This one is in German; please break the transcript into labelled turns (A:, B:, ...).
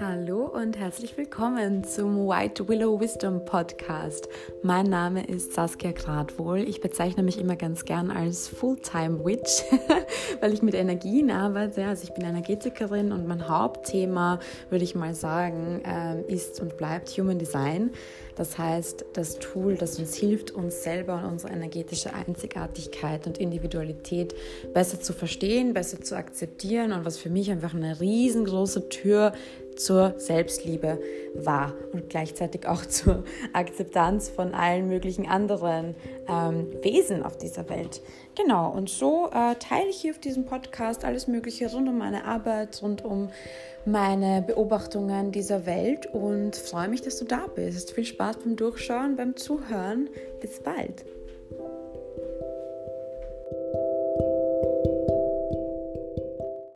A: Hallo und herzlich willkommen zum White Willow Wisdom Podcast. Mein Name ist Saskia Gradwohl. Ich bezeichne mich immer ganz gern als Fulltime Witch, weil ich mit Energien arbeite. Also ich bin Energetikerin und mein Hauptthema, würde ich mal sagen, ähm, ist und bleibt Human Design. Das heißt, das Tool, das uns hilft, uns selber und unsere energetische Einzigartigkeit und Individualität besser zu verstehen, besser zu akzeptieren und was für mich einfach eine riesengroße Tür zur Selbstliebe war und gleichzeitig auch zur Akzeptanz von allen möglichen anderen ähm, Wesen auf dieser Welt. Genau, und so äh, teile ich hier auf diesem Podcast alles Mögliche rund um meine Arbeit, rund um meine Beobachtungen dieser Welt und freue mich, dass du da bist. Viel Spaß beim Durchschauen, beim Zuhören. Bis bald.